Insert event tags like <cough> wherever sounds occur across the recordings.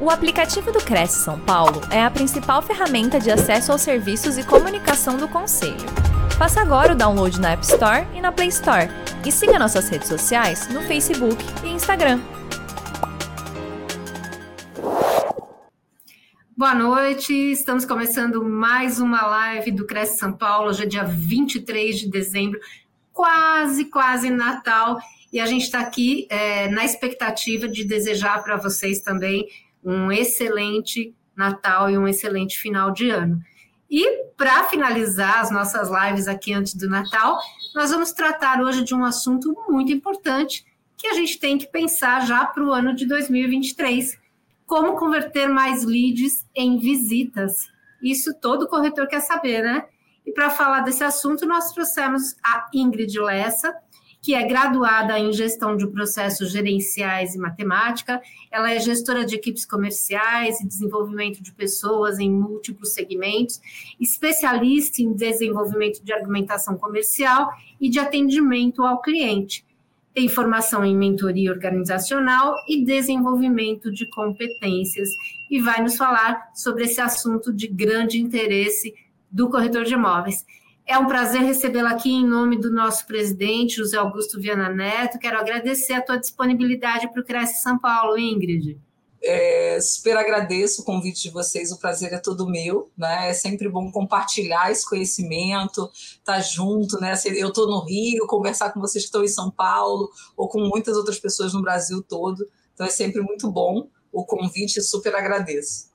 O aplicativo do Cresce São Paulo é a principal ferramenta de acesso aos serviços e comunicação do Conselho. Faça agora o download na App Store e na Play Store. E siga nossas redes sociais no Facebook e Instagram. Boa noite, estamos começando mais uma live do Cresce São Paulo, hoje é dia 23 de dezembro, quase, quase Natal, e a gente está aqui é, na expectativa de desejar para vocês também um excelente Natal e um excelente final de ano. E para finalizar as nossas lives aqui antes do Natal, nós vamos tratar hoje de um assunto muito importante que a gente tem que pensar já para o ano de 2023. Como converter mais leads em visitas? Isso todo corretor quer saber, né? E para falar desse assunto, nós trouxemos a Ingrid Lessa, que é graduada em gestão de processos gerenciais e matemática. Ela é gestora de equipes comerciais e desenvolvimento de pessoas em múltiplos segmentos, especialista em desenvolvimento de argumentação comercial e de atendimento ao cliente. Tem formação em mentoria organizacional e desenvolvimento de competências e vai nos falar sobre esse assunto de grande interesse do corretor de imóveis. É um prazer recebê-la aqui em nome do nosso presidente, José Augusto Viana Neto. Quero agradecer a tua disponibilidade para o Cresce São Paulo, Ingrid. É, super agradeço o convite de vocês, o prazer é todo meu, né? É sempre bom compartilhar esse conhecimento, estar tá junto, né? Eu estou no Rio, conversar com vocês que estão em São Paulo, ou com muitas outras pessoas no Brasil todo. Então é sempre muito bom o convite, super agradeço.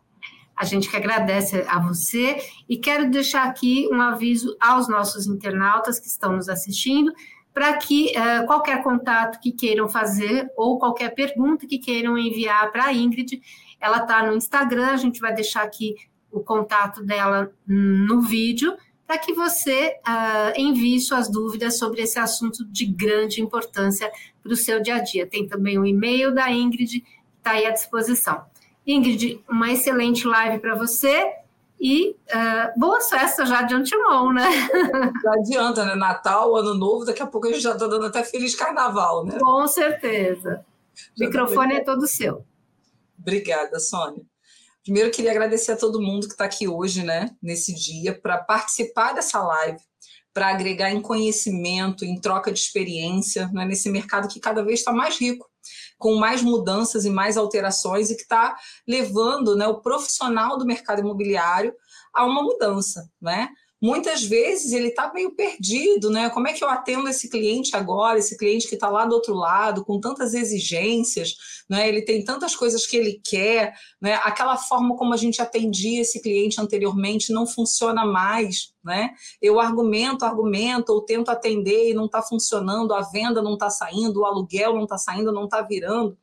A gente que agradece a você e quero deixar aqui um aviso aos nossos internautas que estão nos assistindo para que uh, qualquer contato que queiram fazer ou qualquer pergunta que queiram enviar para a Ingrid, ela está no Instagram, a gente vai deixar aqui o contato dela no vídeo, para que você uh, envie suas dúvidas sobre esse assunto de grande importância para o seu dia a dia. Tem também o e-mail da Ingrid, está aí à disposição. Ingrid, uma excelente live para você e uh, boas festas já de antemão, né? <laughs> Já adianta, né? Natal, Ano Novo, daqui a pouco a gente já está dando até Feliz Carnaval, né? Com certeza. O microfone é todo seu. Obrigada, Sônia. Primeiro, queria agradecer a todo mundo que está aqui hoje, né, nesse dia, para participar dessa live, para agregar em conhecimento, em troca de experiência, né, nesse mercado que cada vez está mais rico com mais mudanças e mais alterações e que está levando né, o profissional do mercado imobiliário a uma mudança, né? Muitas vezes ele está meio perdido, né? Como é que eu atendo esse cliente agora, esse cliente que está lá do outro lado, com tantas exigências, né? Ele tem tantas coisas que ele quer, né? Aquela forma como a gente atendia esse cliente anteriormente não funciona mais, né? Eu argumento, argumento, ou tento atender e não está funcionando, a venda não está saindo, o aluguel não está saindo, não está virando.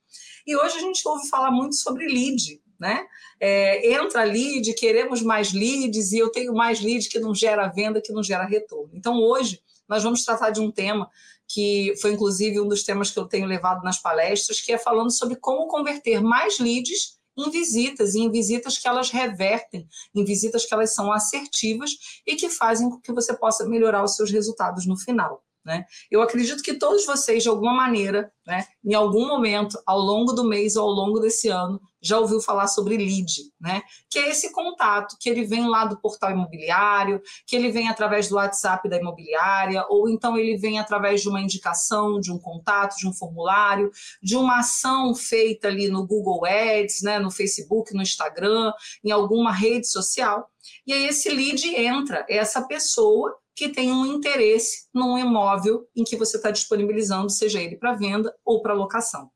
E hoje a gente ouve falar muito sobre lead, né? É, entra lead, queremos mais leads, e eu tenho mais lead que não gera venda, que não gera retorno. Então, hoje, nós vamos tratar de um tema que foi inclusive um dos temas que eu tenho levado nas palestras, que é falando sobre como converter mais leads em visitas, em visitas que elas revertem, em visitas que elas são assertivas e que fazem com que você possa melhorar os seus resultados no final. Né? Eu acredito que todos vocês, de alguma maneira, né, em algum momento, ao longo do mês ou ao longo desse ano, já ouviu falar sobre lead, né? que é esse contato que ele vem lá do portal imobiliário, que ele vem através do WhatsApp da imobiliária, ou então ele vem através de uma indicação, de um contato, de um formulário, de uma ação feita ali no Google Ads, né, no Facebook, no Instagram, em alguma rede social. E aí esse lead entra, é essa pessoa que tem um interesse num imóvel em que você está disponibilizando, seja ele para venda ou para locação.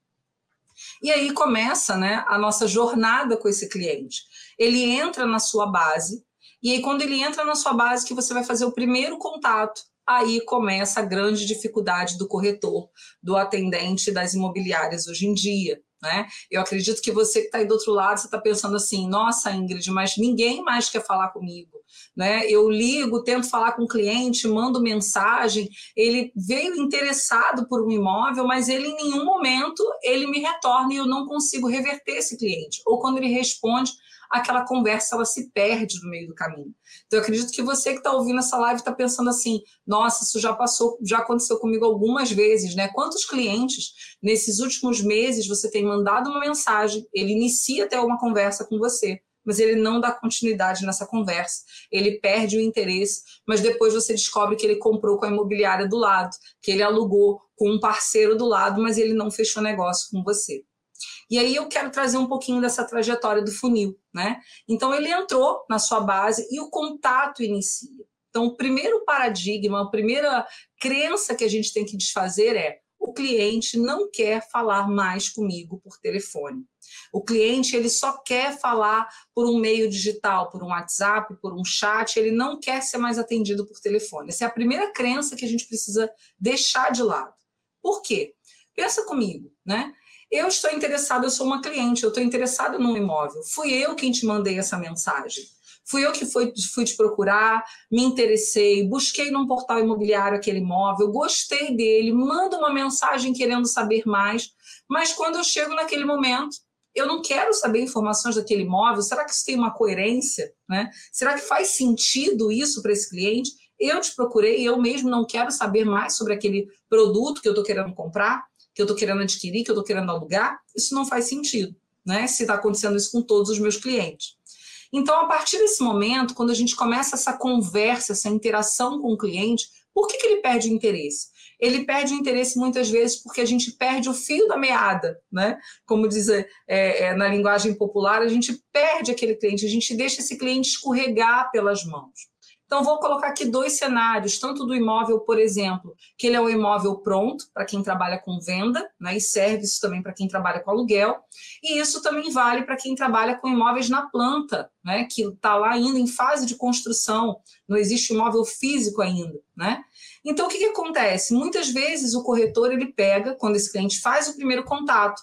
E aí começa né, a nossa jornada com esse cliente. Ele entra na sua base, e aí, quando ele entra na sua base, que você vai fazer o primeiro contato, aí começa a grande dificuldade do corretor, do atendente das imobiliárias hoje em dia. Né? Eu acredito que você que está aí do outro lado, você está pensando assim, nossa, Ingrid, mas ninguém mais quer falar comigo. Né? Eu ligo, tento falar com o cliente, mando mensagem, ele veio interessado por um imóvel, mas ele em nenhum momento ele me retorna e eu não consigo reverter esse cliente. Ou quando ele responde, aquela conversa ela se perde no meio do caminho. Então, eu acredito que você que está ouvindo essa live está pensando assim: nossa, isso já passou, já aconteceu comigo algumas vezes, né? Quantos clientes nesses últimos meses você tem mandado uma mensagem, ele inicia até uma conversa com você mas ele não dá continuidade nessa conversa, ele perde o interesse, mas depois você descobre que ele comprou com a imobiliária do lado, que ele alugou com um parceiro do lado, mas ele não fechou negócio com você. E aí eu quero trazer um pouquinho dessa trajetória do funil, né? Então ele entrou na sua base e o contato inicia. Então, o primeiro paradigma, a primeira crença que a gente tem que desfazer é: o cliente não quer falar mais comigo por telefone. O cliente ele só quer falar por um meio digital, por um WhatsApp, por um chat, ele não quer ser mais atendido por telefone. Essa é a primeira crença que a gente precisa deixar de lado. Por quê? Pensa comigo, né? Eu estou interessado, eu sou uma cliente, eu estou interessada num imóvel. Fui eu quem te mandei essa mensagem. Fui eu que fui, fui te procurar, me interessei, busquei num portal imobiliário aquele imóvel, gostei dele, mando uma mensagem querendo saber mais, mas quando eu chego naquele momento, eu não quero saber informações daquele imóvel, será que isso tem uma coerência? Né? Será que faz sentido isso para esse cliente? Eu te procurei, eu mesmo não quero saber mais sobre aquele produto que eu estou querendo comprar, que eu estou querendo adquirir, que eu estou querendo alugar. Isso não faz sentido, né? Se está acontecendo isso com todos os meus clientes. Então, a partir desse momento, quando a gente começa essa conversa, essa interação com o cliente, por que, que ele perde interesse? Ele perde o interesse muitas vezes porque a gente perde o fio da meada, né? Como diz é, é, na linguagem popular, a gente perde aquele cliente, a gente deixa esse cliente escorregar pelas mãos. Então, vou colocar aqui dois cenários, tanto do imóvel, por exemplo, que ele é um imóvel pronto para quem trabalha com venda, né, e serve isso também para quem trabalha com aluguel, e isso também vale para quem trabalha com imóveis na planta, né, que está lá ainda em fase de construção, não existe imóvel físico ainda, né? Então, o que, que acontece? Muitas vezes o corretor ele pega, quando esse cliente faz o primeiro contato,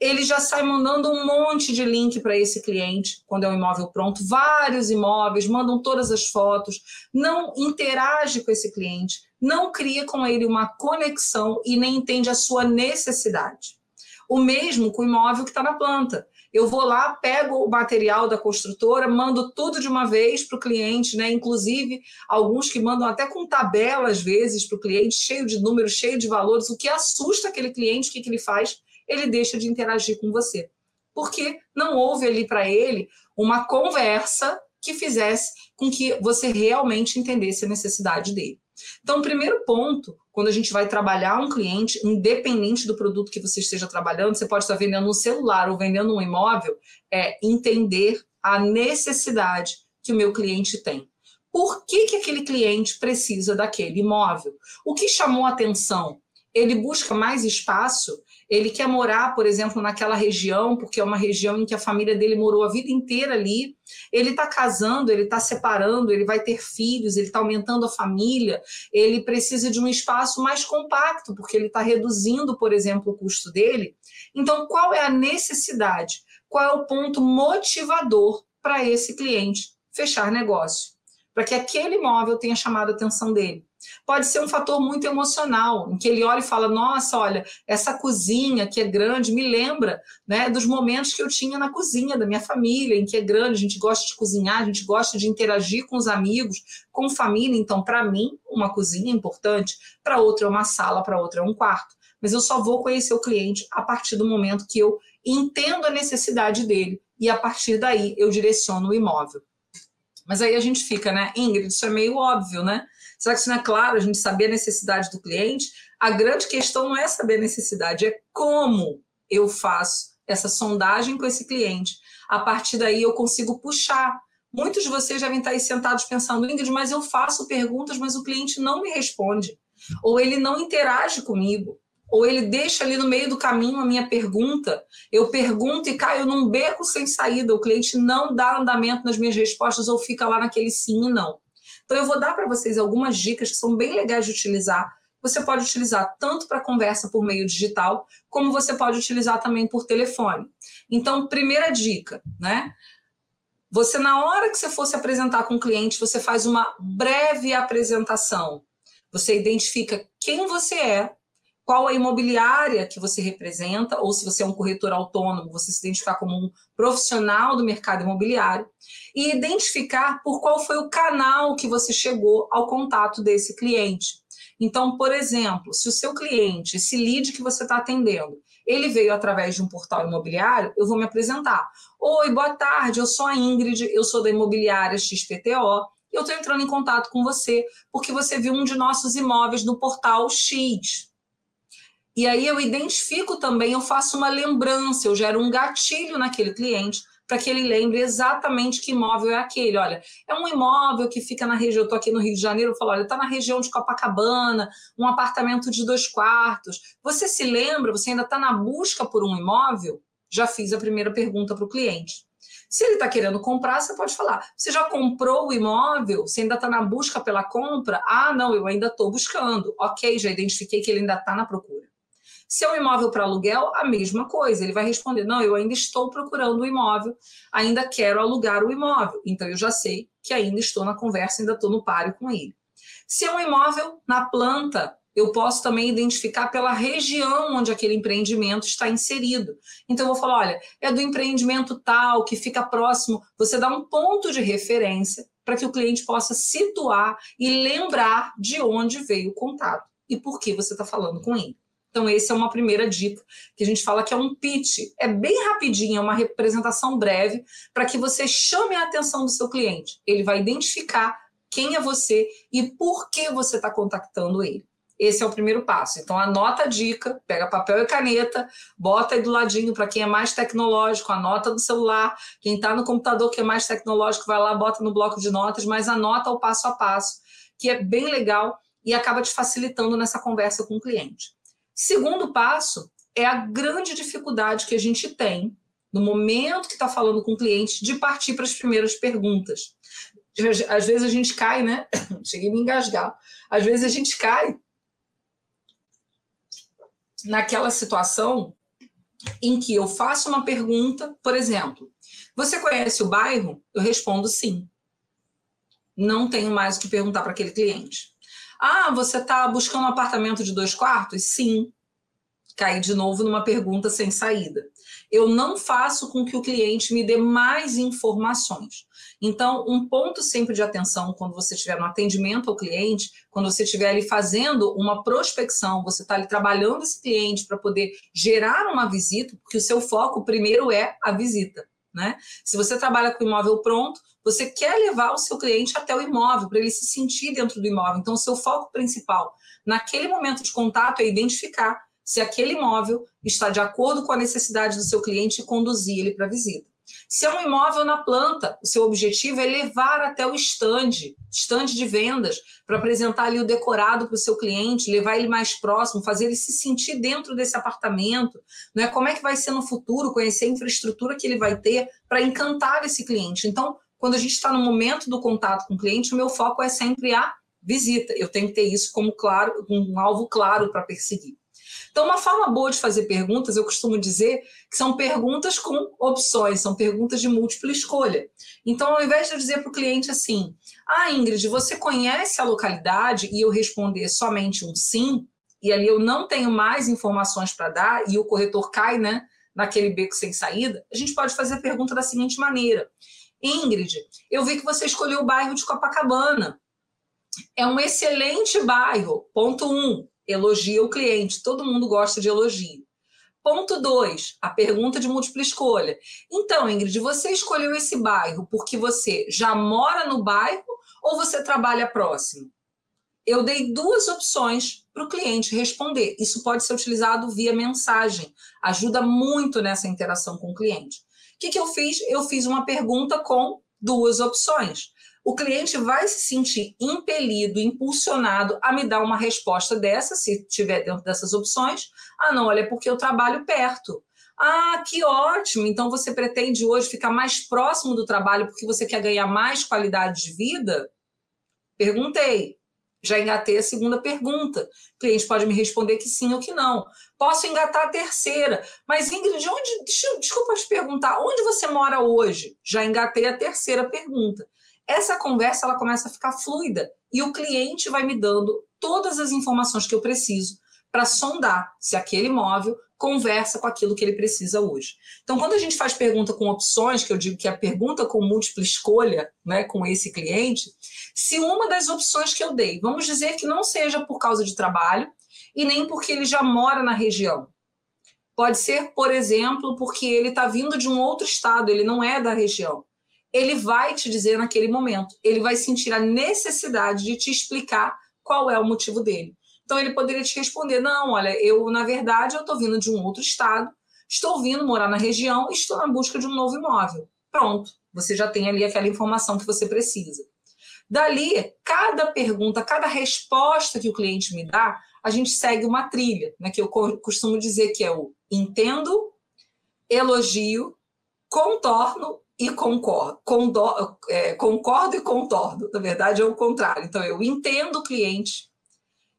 ele já sai mandando um monte de link para esse cliente, quando é um imóvel pronto, vários imóveis, mandam todas as fotos, não interage com esse cliente, não cria com ele uma conexão e nem entende a sua necessidade. O mesmo com o imóvel que está na planta. Eu vou lá, pego o material da construtora, mando tudo de uma vez para o cliente, né? Inclusive, alguns que mandam até com tabela, às vezes, para o cliente, cheio de números, cheio de valores, o que assusta aquele cliente, o que, que ele faz? Ele deixa de interagir com você. Porque não houve ali para ele uma conversa que fizesse com que você realmente entendesse a necessidade dele. Então, o primeiro ponto, quando a gente vai trabalhar um cliente, independente do produto que você esteja trabalhando, você pode estar vendendo um celular ou vendendo um imóvel, é entender a necessidade que o meu cliente tem. Por que, que aquele cliente precisa daquele imóvel? O que chamou atenção? Ele busca mais espaço? Ele quer morar, por exemplo, naquela região, porque é uma região em que a família dele morou a vida inteira ali. Ele está casando, ele está separando, ele vai ter filhos, ele está aumentando a família, ele precisa de um espaço mais compacto, porque ele está reduzindo, por exemplo, o custo dele. Então, qual é a necessidade? Qual é o ponto motivador para esse cliente fechar negócio? Para que aquele imóvel tenha chamado a atenção dele. Pode ser um fator muito emocional, em que ele olha e fala: Nossa, olha, essa cozinha que é grande me lembra né, dos momentos que eu tinha na cozinha da minha família, em que é grande, a gente gosta de cozinhar, a gente gosta de interagir com os amigos, com família. Então, para mim, uma cozinha é importante, para outra é uma sala, para outra é um quarto. Mas eu só vou conhecer o cliente a partir do momento que eu entendo a necessidade dele e a partir daí eu direciono o imóvel. Mas aí a gente fica, né, Ingrid, isso é meio óbvio, né? Será que isso não é claro, a gente saber a necessidade do cliente? A grande questão não é saber a necessidade, é como eu faço essa sondagem com esse cliente. A partir daí eu consigo puxar. Muitos de vocês devem estar aí sentados pensando, Ingrid, mas eu faço perguntas, mas o cliente não me responde. Ou ele não interage comigo. Ou ele deixa ali no meio do caminho a minha pergunta. Eu pergunto e caio num beco sem saída. O cliente não dá andamento nas minhas respostas ou fica lá naquele sim e não. Então, eu vou dar para vocês algumas dicas que são bem legais de utilizar. Você pode utilizar tanto para conversa por meio digital, como você pode utilizar também por telefone. Então, primeira dica, né? Você, na hora que você for se apresentar com o cliente, você faz uma breve apresentação. Você identifica quem você é, qual a imobiliária que você representa, ou se você é um corretor autônomo, você se identificar como um profissional do mercado imobiliário, e identificar por qual foi o canal que você chegou ao contato desse cliente. Então, por exemplo, se o seu cliente, esse lead que você está atendendo, ele veio através de um portal imobiliário, eu vou me apresentar. Oi, boa tarde, eu sou a Ingrid, eu sou da imobiliária XPTO, eu estou entrando em contato com você porque você viu um de nossos imóveis no portal X. E aí eu identifico também, eu faço uma lembrança, eu gero um gatilho naquele cliente para que ele lembre exatamente que imóvel é aquele. Olha, é um imóvel que fica na região, eu estou aqui no Rio de Janeiro, eu falo, olha, está na região de Copacabana, um apartamento de dois quartos. Você se lembra, você ainda está na busca por um imóvel? Já fiz a primeira pergunta para o cliente. Se ele está querendo comprar, você pode falar: você já comprou o imóvel? Você ainda está na busca pela compra? Ah, não, eu ainda estou buscando. Ok, já identifiquei que ele ainda está na procura. Se é um imóvel para aluguel, a mesma coisa. Ele vai responder: não, eu ainda estou procurando o imóvel, ainda quero alugar o imóvel. Então eu já sei que ainda estou na conversa, ainda estou no páreo com ele. Se é um imóvel na planta, eu posso também identificar pela região onde aquele empreendimento está inserido. Então, eu vou falar: olha, é do empreendimento tal, que fica próximo. Você dá um ponto de referência para que o cliente possa situar e lembrar de onde veio o contato e por que você está falando com ele. Então, essa é uma primeira dica que a gente fala que é um pitch. É bem rapidinho, é uma representação breve para que você chame a atenção do seu cliente. Ele vai identificar quem é você e por que você está contactando ele. Esse é o primeiro passo. Então, anota a dica, pega papel e caneta, bota aí do ladinho para quem é mais tecnológico, anota no celular. Quem está no computador que é mais tecnológico, vai lá, bota no bloco de notas, mas anota o passo a passo, que é bem legal e acaba te facilitando nessa conversa com o cliente. Segundo passo é a grande dificuldade que a gente tem no momento que está falando com o cliente de partir para as primeiras perguntas. Às vezes a gente cai, né? <coughs> Cheguei a me engasgar. Às vezes a gente cai naquela situação em que eu faço uma pergunta, por exemplo, você conhece o bairro? Eu respondo sim. Não tenho mais o que perguntar para aquele cliente. Ah, você está buscando um apartamento de dois quartos? Sim. Caí de novo numa pergunta sem saída. Eu não faço com que o cliente me dê mais informações. Então, um ponto sempre de atenção quando você estiver no atendimento ao cliente, quando você estiver ali fazendo uma prospecção, você está ali trabalhando esse cliente para poder gerar uma visita, porque o seu foco primeiro é a visita. Né? Se você trabalha com imóvel pronto, você quer levar o seu cliente até o imóvel, para ele se sentir dentro do imóvel. Então, o seu foco principal naquele momento de contato é identificar se aquele imóvel está de acordo com a necessidade do seu cliente e conduzir ele para a visita. Se é um imóvel na planta, o seu objetivo é levar até o estande, estande de vendas, para apresentar ali o decorado para o seu cliente, levar ele mais próximo, fazer ele se sentir dentro desse apartamento, né? Como é que vai ser no futuro, conhecer a infraestrutura que ele vai ter para encantar esse cliente. Então, quando a gente está no momento do contato com o cliente, o meu foco é sempre a visita. Eu tenho que ter isso como claro, um alvo claro para perseguir. Então, uma forma boa de fazer perguntas, eu costumo dizer que são perguntas com opções, são perguntas de múltipla escolha. Então, ao invés de eu dizer para o cliente assim: Ah, Ingrid, você conhece a localidade? E eu responder somente um sim, e ali eu não tenho mais informações para dar, e o corretor cai, né? Naquele beco sem saída, a gente pode fazer a pergunta da seguinte maneira: Ingrid, eu vi que você escolheu o bairro de Copacabana. É um excelente bairro. Ponto um elogia o cliente. Todo mundo gosta de elogio. Ponto 2, a pergunta de múltipla escolha. Então, Ingrid, você escolheu esse bairro porque você já mora no bairro ou você trabalha próximo? Eu dei duas opções para o cliente responder. Isso pode ser utilizado via mensagem. Ajuda muito nessa interação com o cliente. Que, que eu fiz? Eu fiz uma pergunta com duas opções o cliente vai se sentir impelido, impulsionado a me dar uma resposta dessa, se tiver dentro dessas opções. Ah, não, olha, é porque eu trabalho perto. Ah, que ótimo! Então você pretende hoje ficar mais próximo do trabalho porque você quer ganhar mais qualidade de vida? Perguntei. Já engatei a segunda pergunta. O cliente pode me responder que sim ou que não. Posso engatar a terceira. Mas, Ingrid, onde, desculpa te perguntar, onde você mora hoje? Já engatei a terceira pergunta essa conversa ela começa a ficar fluida e o cliente vai me dando todas as informações que eu preciso para sondar se aquele imóvel conversa com aquilo que ele precisa hoje. Então, quando a gente faz pergunta com opções, que eu digo que é a pergunta com múltipla escolha, né, com esse cliente, se uma das opções que eu dei, vamos dizer que não seja por causa de trabalho e nem porque ele já mora na região. Pode ser, por exemplo, porque ele está vindo de um outro estado, ele não é da região. Ele vai te dizer naquele momento, ele vai sentir a necessidade de te explicar qual é o motivo dele. Então ele poderia te responder: não, olha, eu na verdade eu estou vindo de um outro estado, estou vindo morar na região estou na busca de um novo imóvel. Pronto, você já tem ali aquela informação que você precisa. Dali, cada pergunta, cada resposta que o cliente me dá, a gente segue uma trilha, né, que eu costumo dizer que é o entendo, elogio, contorno e concordo. É, concordo e contorno. Na verdade, é o contrário. Então, eu entendo o cliente,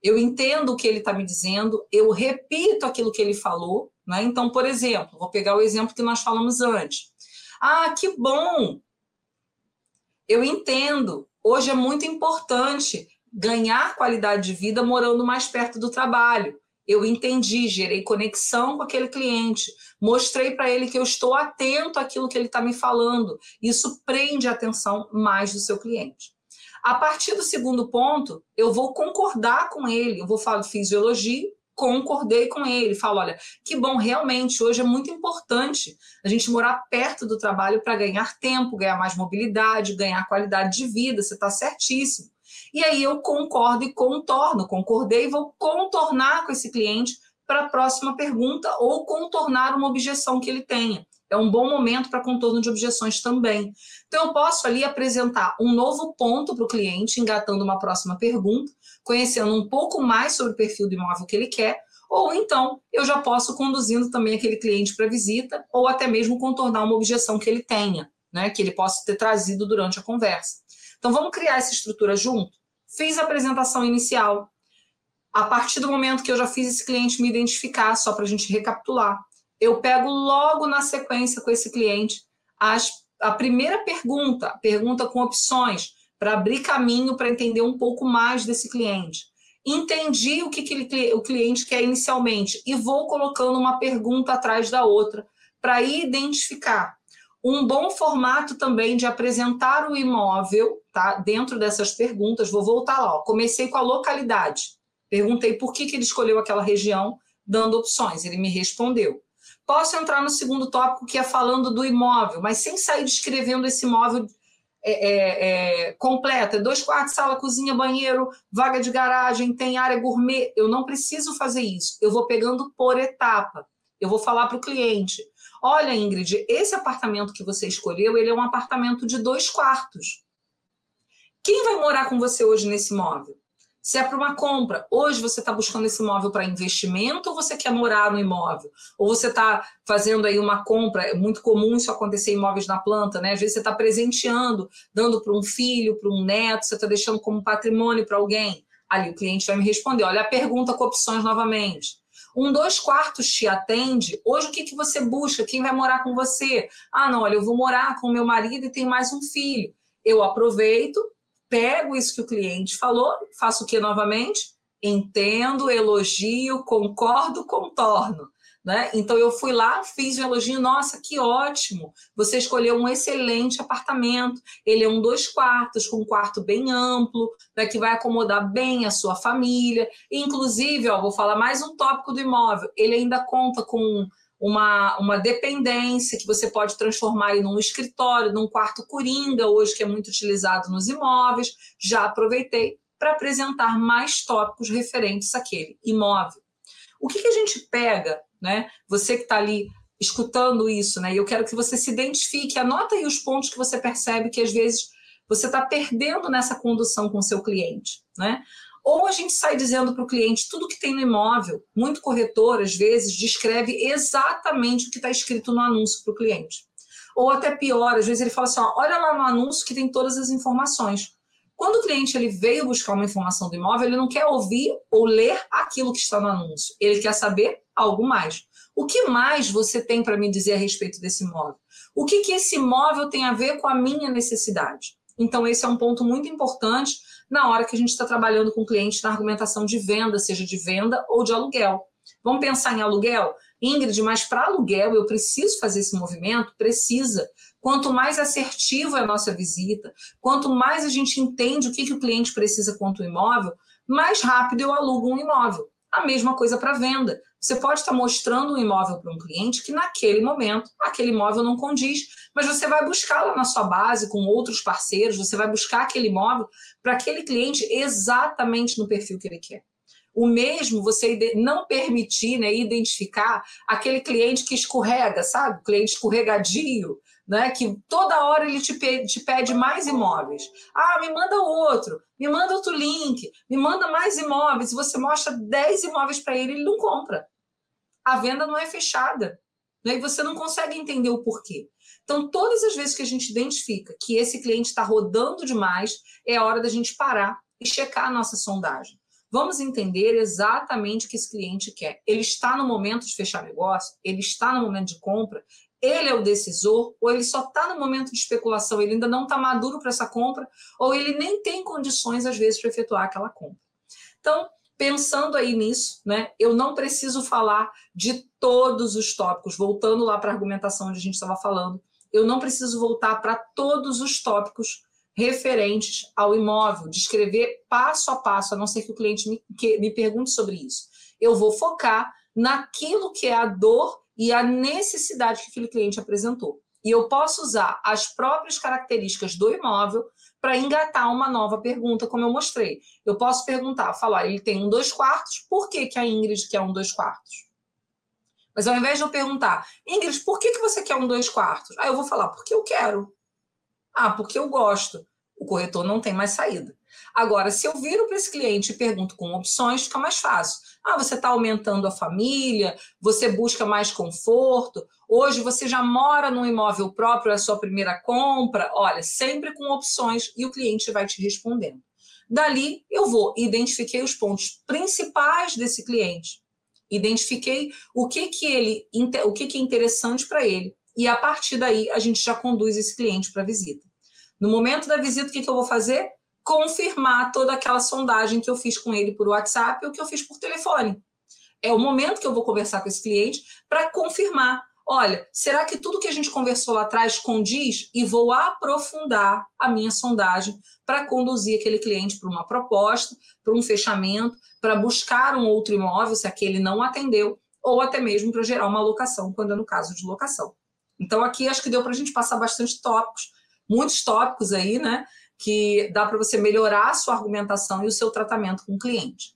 eu entendo o que ele está me dizendo, eu repito aquilo que ele falou. Né? Então, por exemplo, vou pegar o exemplo que nós falamos antes. Ah, que bom! Eu entendo. Hoje é muito importante ganhar qualidade de vida morando mais perto do trabalho. Eu entendi, gerei conexão com aquele cliente, mostrei para ele que eu estou atento àquilo que ele está me falando. Isso prende a atenção mais do seu cliente. A partir do segundo ponto, eu vou concordar com ele, eu vou falar, fiz o elogio, concordei com ele, falo, olha, que bom, realmente, hoje é muito importante a gente morar perto do trabalho para ganhar tempo, ganhar mais mobilidade, ganhar qualidade de vida, você está certíssimo. E aí eu concordo e contorno, concordei e vou contornar com esse cliente para a próxima pergunta ou contornar uma objeção que ele tenha. É um bom momento para contorno de objeções também. Então, eu posso ali apresentar um novo ponto para o cliente, engatando uma próxima pergunta, conhecendo um pouco mais sobre o perfil do imóvel que ele quer, ou então eu já posso conduzindo também aquele cliente para visita, ou até mesmo contornar uma objeção que ele tenha, né, que ele possa ter trazido durante a conversa. Então, vamos criar essa estrutura junto? Fiz a apresentação inicial. A partir do momento que eu já fiz esse cliente me identificar, só para a gente recapitular, eu pego logo na sequência com esse cliente as, a primeira pergunta, pergunta com opções, para abrir caminho para entender um pouco mais desse cliente. Entendi o que, que ele, o cliente quer inicialmente e vou colocando uma pergunta atrás da outra para identificar. Um bom formato também de apresentar o imóvel, tá? Dentro dessas perguntas, vou voltar lá. Ó. Comecei com a localidade. Perguntei por que, que ele escolheu aquela região, dando opções. Ele me respondeu. Posso entrar no segundo tópico, que é falando do imóvel, mas sem sair descrevendo esse imóvel é, é, é, completa, dois quartos, sala, cozinha, banheiro, vaga de garagem, tem área gourmet. Eu não preciso fazer isso. Eu vou pegando por etapa. Eu vou falar para o cliente: olha, Ingrid, esse apartamento que você escolheu, ele é um apartamento de dois quartos. Quem vai morar com você hoje nesse imóvel? Se é para uma compra, hoje você está buscando esse imóvel para investimento ou você quer morar no imóvel? Ou você está fazendo aí uma compra, é muito comum isso acontecer em imóveis na planta, né? Às vezes você está presenteando, dando para um filho, para um neto, você está deixando como patrimônio para alguém. Ali o cliente vai me responder: olha a pergunta com opções novamente. Um dois quartos te atende. Hoje o que, que você busca? Quem vai morar com você? Ah, não, olha, eu vou morar com meu marido e tenho mais um filho. Eu aproveito, pego isso que o cliente falou, faço o que novamente? Entendo, elogio, concordo, contorno. Né? Então eu fui lá, fiz o elogio, nossa, que ótimo! Você escolheu um excelente apartamento. Ele é um dois quartos, com um quarto bem amplo, né, que vai acomodar bem a sua família. Inclusive, ó, vou falar mais um tópico do imóvel. Ele ainda conta com uma, uma dependência que você pode transformar em um escritório, num quarto coringa, hoje que é muito utilizado nos imóveis. Já aproveitei para apresentar mais tópicos referentes àquele imóvel. O que, que a gente pega, né? Você que está ali escutando isso, né? E eu quero que você se identifique, anota aí os pontos que você percebe que às vezes você está perdendo nessa condução com o seu cliente, né? Ou a gente sai dizendo para o cliente tudo que tem no imóvel. Muito corretor, às vezes, descreve exatamente o que está escrito no anúncio para o cliente. Ou até pior, às vezes ele fala assim: ó, olha lá no anúncio que tem todas as informações. Quando o cliente ele veio buscar uma informação do imóvel, ele não quer ouvir ou ler aquilo que está no anúncio. Ele quer saber algo mais. O que mais você tem para me dizer a respeito desse imóvel? O que, que esse imóvel tem a ver com a minha necessidade? Então, esse é um ponto muito importante na hora que a gente está trabalhando com o cliente na argumentação de venda, seja de venda ou de aluguel. Vamos pensar em aluguel? Ingrid, mas para aluguel eu preciso fazer esse movimento? Precisa. Quanto mais assertiva é a nossa visita, quanto mais a gente entende o que, que o cliente precisa quanto imóvel, mais rápido eu alugo um imóvel. A mesma coisa para venda. Você pode estar mostrando um imóvel para um cliente que naquele momento aquele imóvel não condiz, mas você vai buscar lá na sua base com outros parceiros, você vai buscar aquele imóvel para aquele cliente exatamente no perfil que ele quer. O mesmo você não permitir, né, identificar aquele cliente que escorrega, sabe? O cliente escorregadio, né? Que toda hora ele te pede, te pede mais imóveis. Ah, me manda outro, me manda outro link, me manda mais imóveis. E você mostra 10 imóveis para ele, ele não compra. A venda não é fechada. Né? E você não consegue entender o porquê. Então, todas as vezes que a gente identifica que esse cliente está rodando demais, é hora da gente parar e checar a nossa sondagem. Vamos entender exatamente o que esse cliente quer. Ele está no momento de fechar negócio? Ele está no momento de compra? Ele é o decisor? Ou ele só está no momento de especulação? Ele ainda não está maduro para essa compra? Ou ele nem tem condições, às vezes, para efetuar aquela compra? Então, pensando aí nisso, né, eu não preciso falar de todos os tópicos, voltando lá para a argumentação onde a gente estava falando, eu não preciso voltar para todos os tópicos referentes ao imóvel, descrever passo a passo, a não ser que o cliente me, que, me pergunte sobre isso. Eu vou focar naquilo que é a dor e a necessidade que aquele cliente apresentou. E eu posso usar as próprias características do imóvel para engatar uma nova pergunta, como eu mostrei. Eu posso perguntar, falar, ele tem um dois quartos, por que, que a Ingrid quer um dois quartos? Mas ao invés de eu perguntar, Ingrid, por que, que você quer um dois quartos? Aí eu vou falar, porque eu quero. Ah, porque eu gosto. O corretor não tem mais saída. Agora, se eu viro para esse cliente e pergunto com opções, fica mais fácil. Ah, você está aumentando a família, você busca mais conforto, hoje você já mora num imóvel próprio, é a sua primeira compra. Olha, sempre com opções e o cliente vai te respondendo. Dali, eu vou, identifiquei os pontos principais desse cliente, identifiquei o que, que ele, o que, que é interessante para ele, e a partir daí a gente já conduz esse cliente para a visita. No momento da visita, o que, que eu vou fazer? Confirmar toda aquela sondagem que eu fiz com ele por WhatsApp ou que eu fiz por telefone. É o momento que eu vou conversar com esse cliente para confirmar. Olha, será que tudo que a gente conversou lá atrás condiz? E vou aprofundar a minha sondagem para conduzir aquele cliente para uma proposta, para um fechamento, para buscar um outro imóvel, se aquele não atendeu, ou até mesmo para gerar uma locação, quando é no caso de locação. Então, aqui acho que deu para a gente passar bastante tópicos, muitos tópicos aí, né? Que dá para você melhorar a sua argumentação e o seu tratamento com o cliente.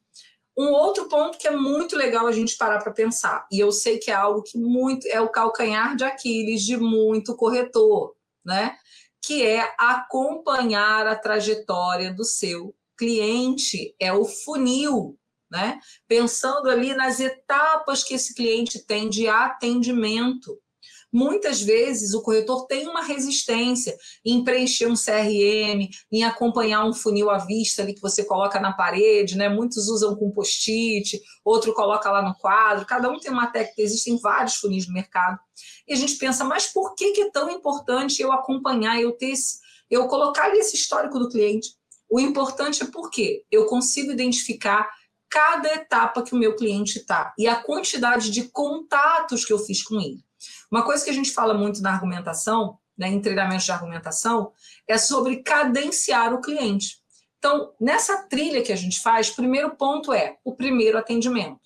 Um outro ponto que é muito legal a gente parar para pensar, e eu sei que é algo que muito é o calcanhar de Aquiles de muito corretor, né? Que é acompanhar a trajetória do seu cliente, é o funil, né? Pensando ali nas etapas que esse cliente tem de atendimento. Muitas vezes o corretor tem uma resistência em preencher um CRM, em acompanhar um funil à vista ali que você coloca na parede, né? Muitos usam com post-it, outro coloca lá no quadro, cada um tem uma técnica, existem vários funis no mercado. E a gente pensa, mas por que, é tão importante eu acompanhar, eu ter esse, eu colocar ali esse histórico do cliente? O importante é porque eu consigo identificar cada etapa que o meu cliente está e a quantidade de contatos que eu fiz com ele. Uma coisa que a gente fala muito na argumentação, né, em treinamentos de argumentação, é sobre cadenciar o cliente. Então, nessa trilha que a gente faz, primeiro ponto é o primeiro atendimento.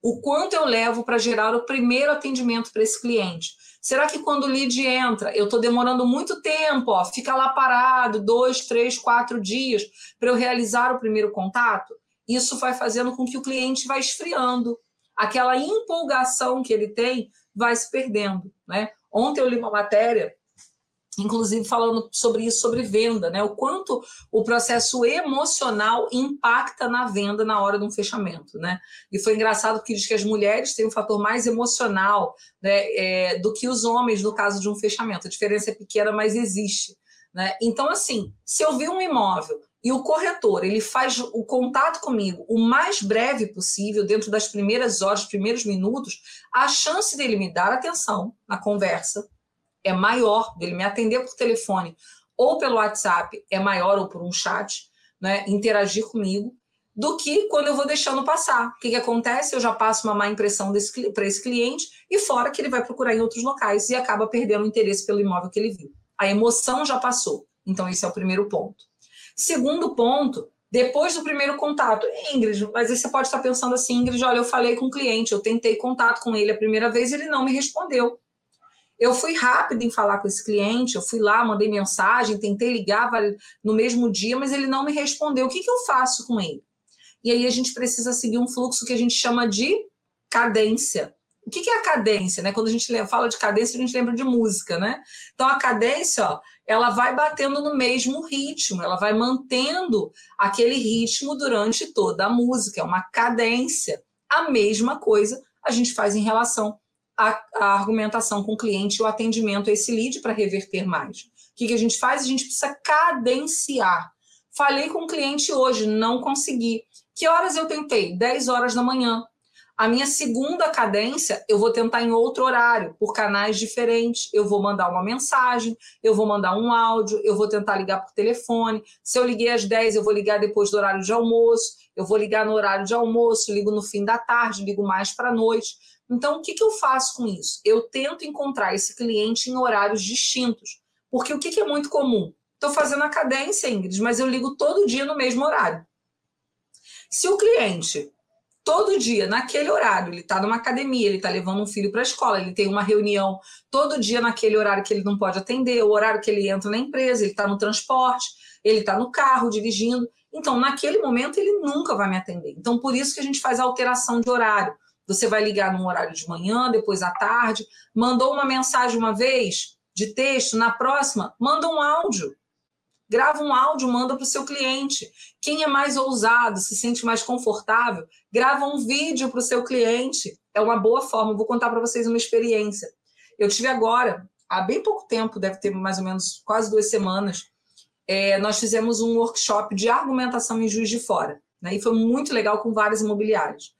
O quanto eu levo para gerar o primeiro atendimento para esse cliente? Será que quando o lead entra, eu estou demorando muito tempo, ó, fica lá parado, dois, três, quatro dias, para eu realizar o primeiro contato? Isso vai fazendo com que o cliente vá esfriando. Aquela empolgação que ele tem vai se perdendo. Né? Ontem eu li uma matéria, inclusive falando sobre isso, sobre venda, né? o quanto o processo emocional impacta na venda na hora de um fechamento. Né? E foi engraçado porque diz que as mulheres têm um fator mais emocional né, é, do que os homens no caso de um fechamento. A diferença é pequena, mas existe. Né? Então, assim, se eu vi um imóvel e o corretor ele faz o contato comigo o mais breve possível, dentro das primeiras horas, primeiros minutos, a chance dele me dar atenção na conversa é maior, dele me atender por telefone ou pelo WhatsApp é maior ou por um chat, né, interagir comigo, do que quando eu vou deixando passar. O que, que acontece? Eu já passo uma má impressão para esse cliente e fora que ele vai procurar em outros locais e acaba perdendo o interesse pelo imóvel que ele viu. A emoção já passou. Então, esse é o primeiro ponto. Segundo ponto, depois do primeiro contato, Ingrid, mas você pode estar pensando assim, Ingrid, olha, eu falei com o cliente, eu tentei contato com ele a primeira vez, ele não me respondeu. Eu fui rápido em falar com esse cliente, eu fui lá, mandei mensagem, tentei ligar no mesmo dia, mas ele não me respondeu. O que, que eu faço com ele? E aí a gente precisa seguir um fluxo que a gente chama de cadência. O que, que é a cadência? Né? Quando a gente fala de cadência, a gente lembra de música, né? Então a cadência, ó, ela vai batendo no mesmo ritmo, ela vai mantendo aquele ritmo durante toda a música, é uma cadência. A mesma coisa a gente faz em relação à, à argumentação com o cliente, o atendimento a esse lead para reverter mais. O que, que a gente faz? A gente precisa cadenciar. Falei com o cliente hoje, não consegui. Que horas eu tentei? 10 horas da manhã. A minha segunda cadência, eu vou tentar em outro horário, por canais diferentes. Eu vou mandar uma mensagem, eu vou mandar um áudio, eu vou tentar ligar por telefone. Se eu liguei às 10, eu vou ligar depois do horário de almoço. Eu vou ligar no horário de almoço, ligo no fim da tarde, ligo mais para a noite. Então, o que, que eu faço com isso? Eu tento encontrar esse cliente em horários distintos. Porque o que, que é muito comum? Estou fazendo a cadência, Ingrid, mas eu ligo todo dia no mesmo horário. Se o cliente todo dia, naquele horário, ele está numa academia, ele está levando um filho para a escola, ele tem uma reunião todo dia naquele horário que ele não pode atender, o horário que ele entra na empresa, ele está no transporte, ele está no carro dirigindo. Então, naquele momento, ele nunca vai me atender. Então, por isso que a gente faz a alteração de horário. Você vai ligar num horário de manhã, depois à tarde, mandou uma mensagem uma vez de texto, na próxima, manda um áudio grava um áudio, manda para o seu cliente. Quem é mais ousado, se sente mais confortável, grava um vídeo para o seu cliente. É uma boa forma. vou contar para vocês uma experiência. Eu tive agora, há bem pouco tempo, deve ter mais ou menos quase duas semanas, é, nós fizemos um workshop de argumentação em Juiz de Fora. Né, e foi muito legal com várias imobiliárias.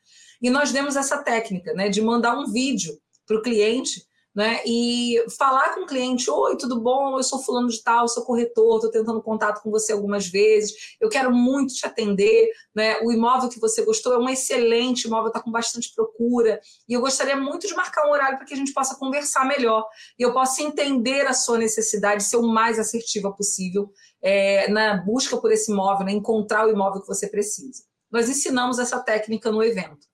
E nós demos essa técnica né, de mandar um vídeo para o cliente né? E falar com o cliente, oi, tudo bom? Eu sou fulano de tal, sou corretor, estou tentando contato com você algumas vezes, eu quero muito te atender, né? O imóvel que você gostou é um excelente imóvel, está com bastante procura, e eu gostaria muito de marcar um horário para que a gente possa conversar melhor e eu possa entender a sua necessidade, ser o mais assertiva possível é, na busca por esse imóvel, né? encontrar o imóvel que você precisa. Nós ensinamos essa técnica no evento.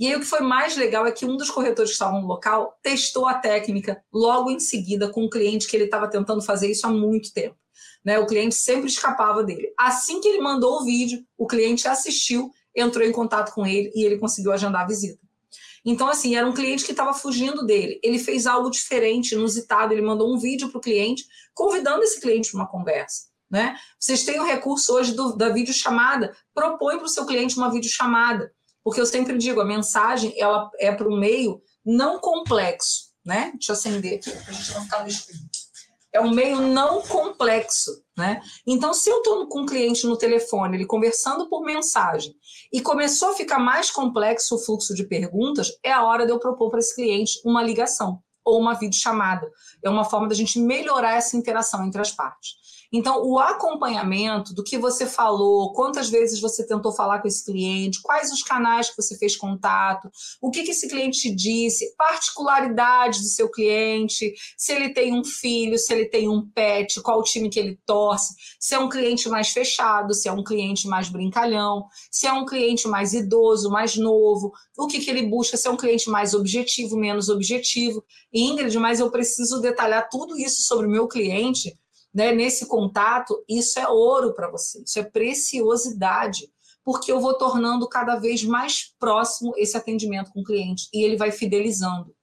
E aí o que foi mais legal é que um dos corretores que estavam no local testou a técnica logo em seguida com um cliente que ele estava tentando fazer isso há muito tempo. Né? O cliente sempre escapava dele. Assim que ele mandou o vídeo, o cliente assistiu, entrou em contato com ele e ele conseguiu agendar a visita. Então, assim, era um cliente que estava fugindo dele. Ele fez algo diferente, inusitado. Ele mandou um vídeo para o cliente, convidando esse cliente para uma conversa. Né? Vocês têm o recurso hoje do, da videochamada. Propõe para o seu cliente uma videochamada. Porque eu sempre digo, a mensagem ela é para um meio não complexo, né? Deixa eu acender aqui para a gente não ficar no escuro. É um meio não complexo, né? Então, se eu estou com um cliente no telefone, ele conversando por mensagem, e começou a ficar mais complexo o fluxo de perguntas, é a hora de eu propor para esse cliente uma ligação ou uma videochamada. É uma forma da gente melhorar essa interação entre as partes. Então, o acompanhamento do que você falou, quantas vezes você tentou falar com esse cliente, quais os canais que você fez contato, o que, que esse cliente te disse, particularidades do seu cliente, se ele tem um filho, se ele tem um pet, qual time que ele torce, se é um cliente mais fechado, se é um cliente mais brincalhão, se é um cliente mais idoso, mais novo, o que, que ele busca, se é um cliente mais objetivo, menos objetivo. Ingrid, mas eu preciso detalhar tudo isso sobre o meu cliente né, nesse contato, isso é ouro para você, isso é preciosidade, porque eu vou tornando cada vez mais próximo esse atendimento com o cliente e ele vai fidelizando,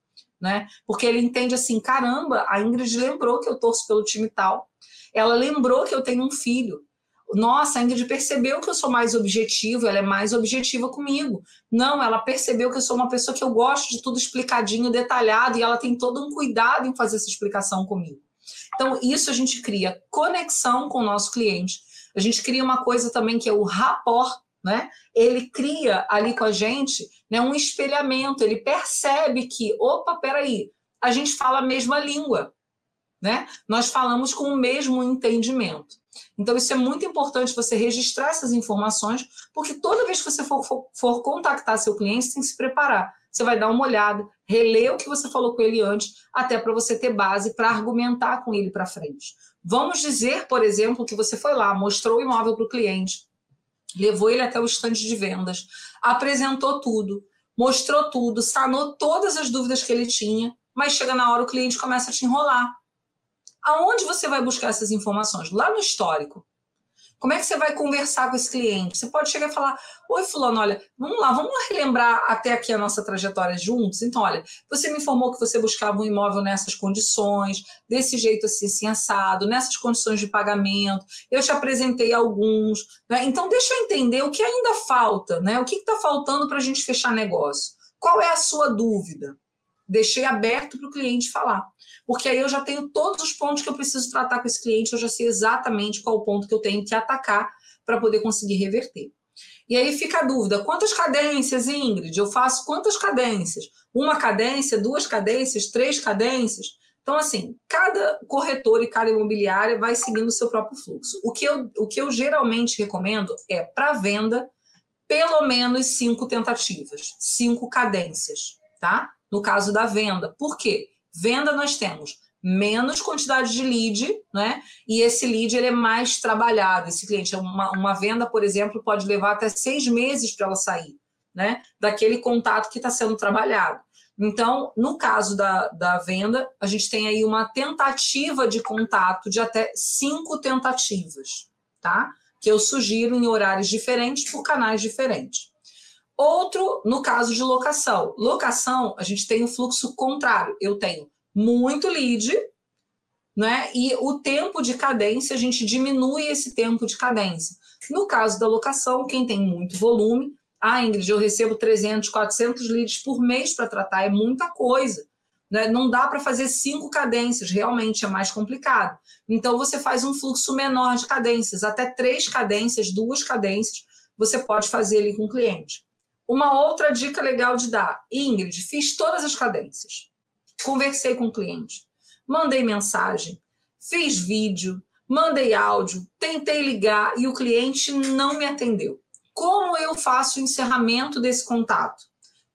né? Porque ele entende assim, caramba, a Ingrid lembrou que eu torço pelo time tal, ela lembrou que eu tenho um filho. Nossa, a Ingrid percebeu que eu sou mais objetivo, ela é mais objetiva comigo. Não, ela percebeu que eu sou uma pessoa que eu gosto de tudo explicadinho, detalhado, e ela tem todo um cuidado em fazer essa explicação comigo. Então, isso a gente cria conexão com o nosso cliente. A gente cria uma coisa também que é o rapport, né? Ele cria ali com a gente né, um espelhamento, ele percebe que, opa, peraí, a gente fala a mesma língua, né? Nós falamos com o mesmo entendimento. Então, isso é muito importante você registrar essas informações, porque toda vez que você for, for, for contactar seu cliente, você tem que se preparar. Você vai dar uma olhada, reler o que você falou com ele antes, até para você ter base para argumentar com ele para frente. Vamos dizer, por exemplo, que você foi lá, mostrou o imóvel para o cliente, levou ele até o estande de vendas, apresentou tudo, mostrou tudo, sanou todas as dúvidas que ele tinha, mas chega na hora o cliente começa a te enrolar. Aonde você vai buscar essas informações? Lá no histórico. Como é que você vai conversar com esse cliente? Você pode chegar e falar: Oi, Fulano, olha, vamos lá, vamos relembrar até aqui a nossa trajetória juntos. Então, olha, você me informou que você buscava um imóvel nessas condições, desse jeito assim, assim assado, nessas condições de pagamento. Eu te apresentei alguns. Né? Então, deixa eu entender o que ainda falta, né? O que está faltando para a gente fechar negócio? Qual é a sua dúvida? Deixei aberto para o cliente falar porque aí eu já tenho todos os pontos que eu preciso tratar com esse cliente, eu já sei exatamente qual o ponto que eu tenho que atacar para poder conseguir reverter. E aí fica a dúvida: quantas cadências, Ingrid? Eu faço quantas cadências? Uma cadência, duas cadências, três cadências? Então, assim, cada corretor e cada imobiliária vai seguindo o seu próprio fluxo. O que eu, o que eu geralmente recomendo é, para venda, pelo menos cinco tentativas, cinco cadências, tá? No caso da venda. Por quê? Venda nós temos menos quantidade de lead, né? E esse lead ele é mais trabalhado. Esse cliente, uma, uma venda, por exemplo, pode levar até seis meses para ela sair, né? Daquele contato que está sendo trabalhado. Então, no caso da, da venda, a gente tem aí uma tentativa de contato de até cinco tentativas, tá? Que eu sugiro em horários diferentes por canais diferentes. Outro, no caso de locação. Locação, a gente tem o fluxo contrário. Eu tenho muito lead, né? E o tempo de cadência, a gente diminui esse tempo de cadência. No caso da locação, quem tem muito volume, ah, Ingrid, eu recebo 300, 400 leads por mês para tratar, é muita coisa. Né? Não dá para fazer cinco cadências, realmente é mais complicado. Então, você faz um fluxo menor de cadências, até três cadências, duas cadências, você pode fazer ali com o cliente. Uma outra dica legal de dar: Ingrid, fiz todas as cadências. Conversei com o cliente, mandei mensagem, fiz vídeo, mandei áudio, tentei ligar e o cliente não me atendeu. Como eu faço o encerramento desse contato?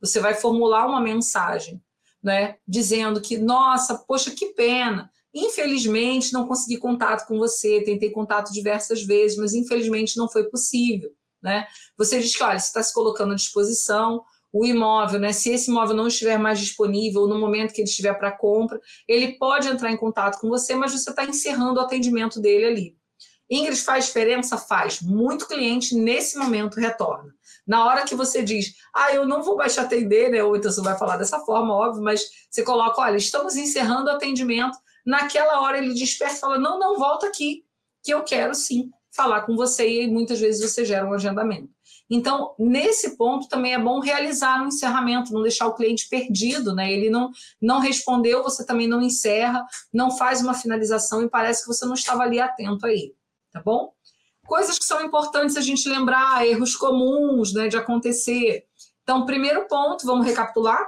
Você vai formular uma mensagem, né, dizendo que, nossa, poxa, que pena. Infelizmente, não consegui contato com você, tentei contato diversas vezes, mas infelizmente não foi possível. Né? Você diz que, olha, você está se colocando à disposição, o imóvel, né? Se esse imóvel não estiver mais disponível no momento que ele estiver para compra, ele pode entrar em contato com você, mas você está encerrando o atendimento dele ali. Ingrid faz diferença? Faz. Muito cliente nesse momento retorna. Na hora que você diz, ah, eu não vou mais te atender, né? Ou então você vai falar dessa forma, óbvio, mas você coloca, olha, estamos encerrando o atendimento. Naquela hora ele desperta e fala, não, não, volta aqui, que eu quero sim falar com você e muitas vezes você gera um agendamento. Então, nesse ponto também é bom realizar um encerramento, não deixar o cliente perdido, né? Ele não, não respondeu, você também não encerra, não faz uma finalização e parece que você não estava ali atento aí, tá bom? Coisas que são importantes a gente lembrar, erros comuns né, de acontecer. Então, primeiro ponto, vamos recapitular,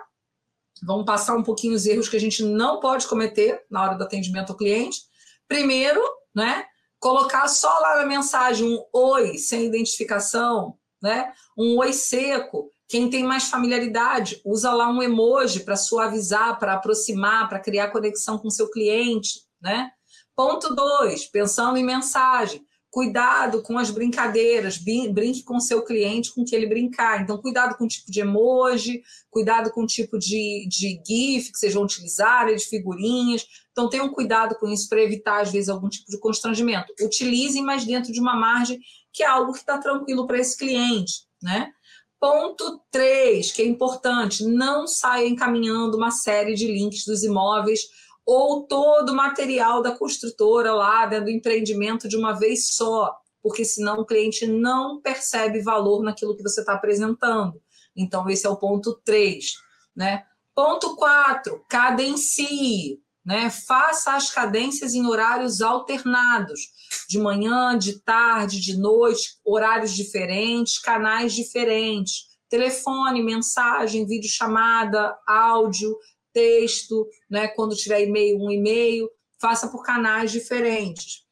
vamos passar um pouquinho os erros que a gente não pode cometer na hora do atendimento ao cliente. Primeiro, né, colocar só lá na mensagem um oi sem identificação, né? Um oi seco. Quem tem mais familiaridade, usa lá um emoji para suavizar, para aproximar, para criar conexão com seu cliente, né? Ponto 2, pensando em mensagem. Cuidado com as brincadeiras, brinque com seu cliente com que ele brincar. Então, cuidado com o tipo de emoji, cuidado com o tipo de, de GIF que vocês vão utilizar, de figurinhas. Então, tenham cuidado com isso para evitar, às vezes, algum tipo de constrangimento. Utilizem, mas dentro de uma margem que é algo que está tranquilo para esse cliente, né? Ponto 3, que é importante, não saia encaminhando uma série de links dos imóveis ou todo o material da construtora lá, né, do empreendimento de uma vez só, porque senão o cliente não percebe valor naquilo que você está apresentando. Então, esse é o ponto 3. Né? Ponto 4, cadencie. Né? Faça as cadências em horários alternados, de manhã, de tarde, de noite, horários diferentes, canais diferentes, telefone, mensagem, videochamada, áudio, texto, né? Quando tiver e-mail, um e-mail, faça por canais diferentes.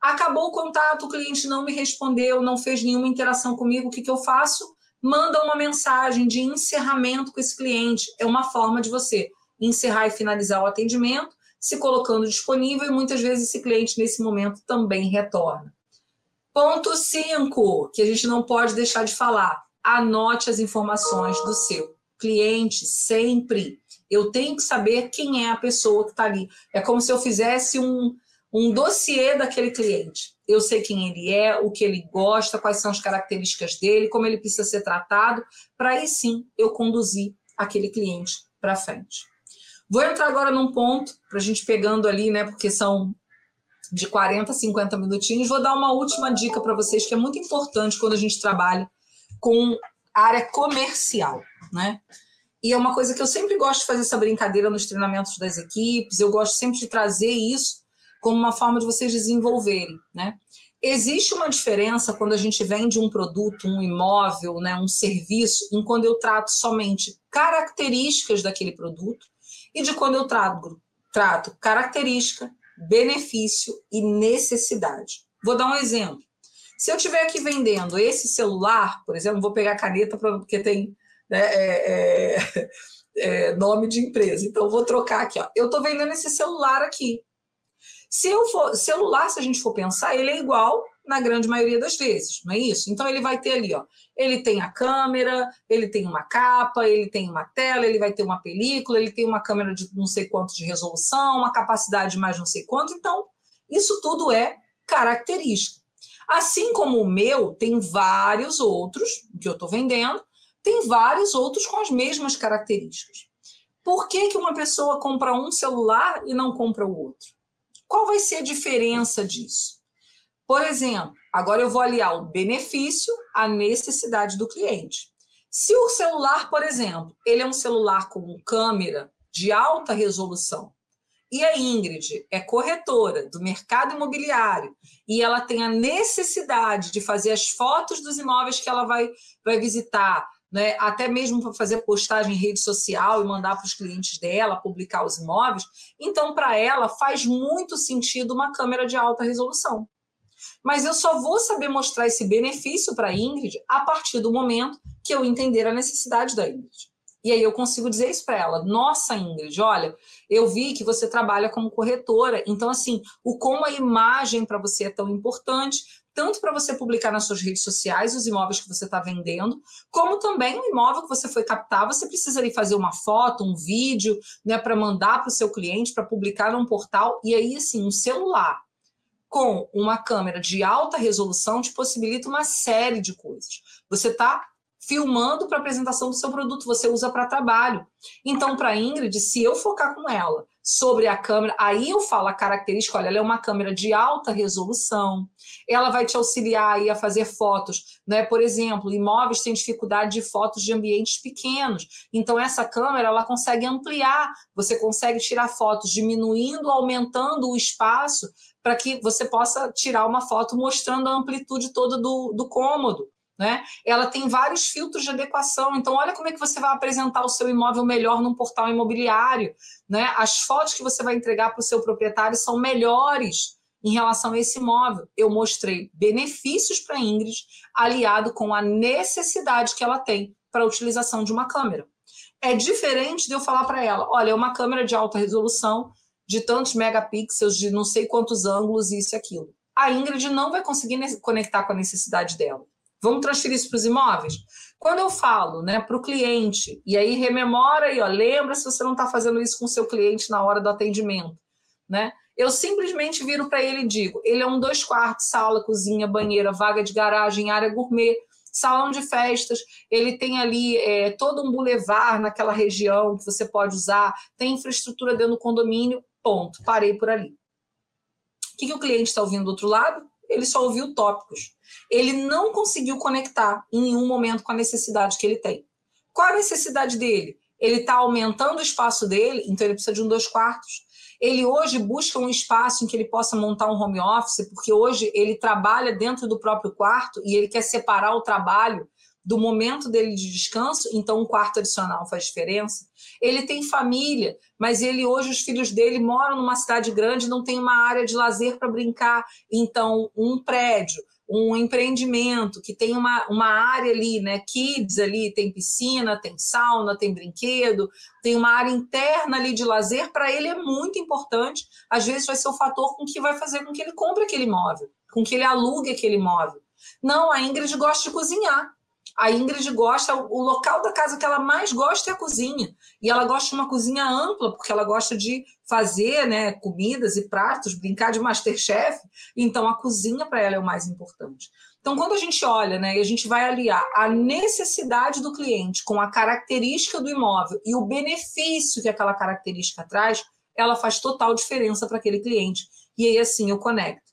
Acabou o contato, o cliente não me respondeu, não fez nenhuma interação comigo, o que, que eu faço? Manda uma mensagem de encerramento com esse cliente. É uma forma de você encerrar e finalizar o atendimento, se colocando disponível, e muitas vezes esse cliente, nesse momento, também retorna. Ponto 5, que a gente não pode deixar de falar. Anote as informações do seu cliente sempre. Eu tenho que saber quem é a pessoa que está ali. É como se eu fizesse um, um dossiê daquele cliente. Eu sei quem ele é, o que ele gosta, quais são as características dele, como ele precisa ser tratado, para aí sim eu conduzir aquele cliente para frente. Vou entrar agora num ponto, para a gente pegando ali, né? Porque são de 40 a 50 minutinhos. Vou dar uma última dica para vocês que é muito importante quando a gente trabalha com área comercial, né? E é uma coisa que eu sempre gosto de fazer essa brincadeira nos treinamentos das equipes, eu gosto sempre de trazer isso como uma forma de vocês desenvolverem, né? Existe uma diferença quando a gente vende um produto, um imóvel, né, um serviço, em quando eu trato somente características daquele produto e de quando eu trato, trato característica, benefício e necessidade. Vou dar um exemplo. Se eu estiver aqui vendendo esse celular, por exemplo, vou pegar a caneta porque tem né, é, é, <laughs> é, nome de empresa. Então, vou trocar aqui. Ó. Eu estou vendendo esse celular aqui. Se eu for, celular, se a gente for pensar, ele é igual na grande maioria das vezes, não é isso? Então ele vai ter ali, ó, ele tem a câmera, ele tem uma capa, ele tem uma tela, ele vai ter uma película, ele tem uma câmera de não sei quanto de resolução, uma capacidade de mais não sei quanto, então isso tudo é característica. Assim como o meu tem vários outros que eu estou vendendo, tem vários outros com as mesmas características. Por que, que uma pessoa compra um celular e não compra o outro? Qual vai ser a diferença disso? Por exemplo, agora eu vou aliar o benefício à necessidade do cliente. Se o celular, por exemplo, ele é um celular com câmera de alta resolução, e a Ingrid é corretora do mercado imobiliário e ela tem a necessidade de fazer as fotos dos imóveis que ela vai, vai visitar, né, até mesmo para fazer postagem em rede social e mandar para os clientes dela, publicar os imóveis, então para ela faz muito sentido uma câmera de alta resolução. Mas eu só vou saber mostrar esse benefício para a Ingrid a partir do momento que eu entender a necessidade da Ingrid. E aí eu consigo dizer isso para ela. Nossa, Ingrid, olha, eu vi que você trabalha como corretora. Então, assim, o como a imagem para você é tão importante, tanto para você publicar nas suas redes sociais os imóveis que você está vendendo, como também o imóvel que você foi captar, você precisa ali fazer uma foto, um vídeo, né, para mandar para o seu cliente, para publicar num portal. E aí, assim, um celular com uma câmera de alta resolução te possibilita uma série de coisas. Você está filmando para apresentação do seu produto, você usa para trabalho. Então, para a Ingrid, se eu focar com ela sobre a câmera, aí eu falo a característica, olha, ela é uma câmera de alta resolução, ela vai te auxiliar aí a fazer fotos, né? Por exemplo, imóveis têm dificuldade de fotos de ambientes pequenos. Então essa câmera ela consegue ampliar, você consegue tirar fotos diminuindo, aumentando o espaço para que você possa tirar uma foto mostrando a amplitude toda do, do cômodo. Né? Ela tem vários filtros de adequação. Então, olha como é que você vai apresentar o seu imóvel melhor num portal imobiliário. Né? As fotos que você vai entregar para o seu proprietário são melhores em relação a esse imóvel. Eu mostrei benefícios para a Ingrid, aliado com a necessidade que ela tem para a utilização de uma câmera. É diferente de eu falar para ela: olha, é uma câmera de alta resolução, de tantos megapixels, de não sei quantos ângulos, isso e aquilo. A Ingrid não vai conseguir conectar com a necessidade dela. Vamos transferir isso para os imóveis? Quando eu falo né, para o cliente, e aí rememora aí, ó, lembra se você não está fazendo isso com o seu cliente na hora do atendimento. Né? Eu simplesmente viro para ele e digo: ele é um dois quartos, sala, cozinha, banheira, vaga de garagem, área gourmet, salão de festas, ele tem ali é, todo um bulevar naquela região que você pode usar, tem infraestrutura dentro do condomínio, ponto, parei por ali. O que, que o cliente está ouvindo do outro lado? Ele só ouviu tópicos. Ele não conseguiu conectar em nenhum momento com a necessidade que ele tem. Qual a necessidade dele? Ele está aumentando o espaço dele, então ele precisa de um dois quartos ele hoje busca um espaço em que ele possa montar um home office, porque hoje ele trabalha dentro do próprio quarto e ele quer separar o trabalho do momento dele de descanso, então um quarto adicional faz diferença. Ele tem família, mas ele hoje os filhos dele moram numa cidade grande, não tem uma área de lazer para brincar, então um prédio, um empreendimento que tem uma, uma área ali, né, kids ali, tem piscina, tem sauna, tem brinquedo, tem uma área interna ali de lazer, para ele é muito importante. Às vezes vai ser o fator com que vai fazer com que ele compre aquele imóvel, com que ele alugue aquele imóvel. Não, a Ingrid gosta de cozinhar. A Ingrid gosta, o local da casa que ela mais gosta é a cozinha. E ela gosta de uma cozinha ampla, porque ela gosta de fazer né, comidas e pratos, brincar de Masterchef. Então, a cozinha para ela é o mais importante. Então, quando a gente olha né, e a gente vai aliar a necessidade do cliente com a característica do imóvel e o benefício que aquela característica traz, ela faz total diferença para aquele cliente. E aí, assim, eu conecto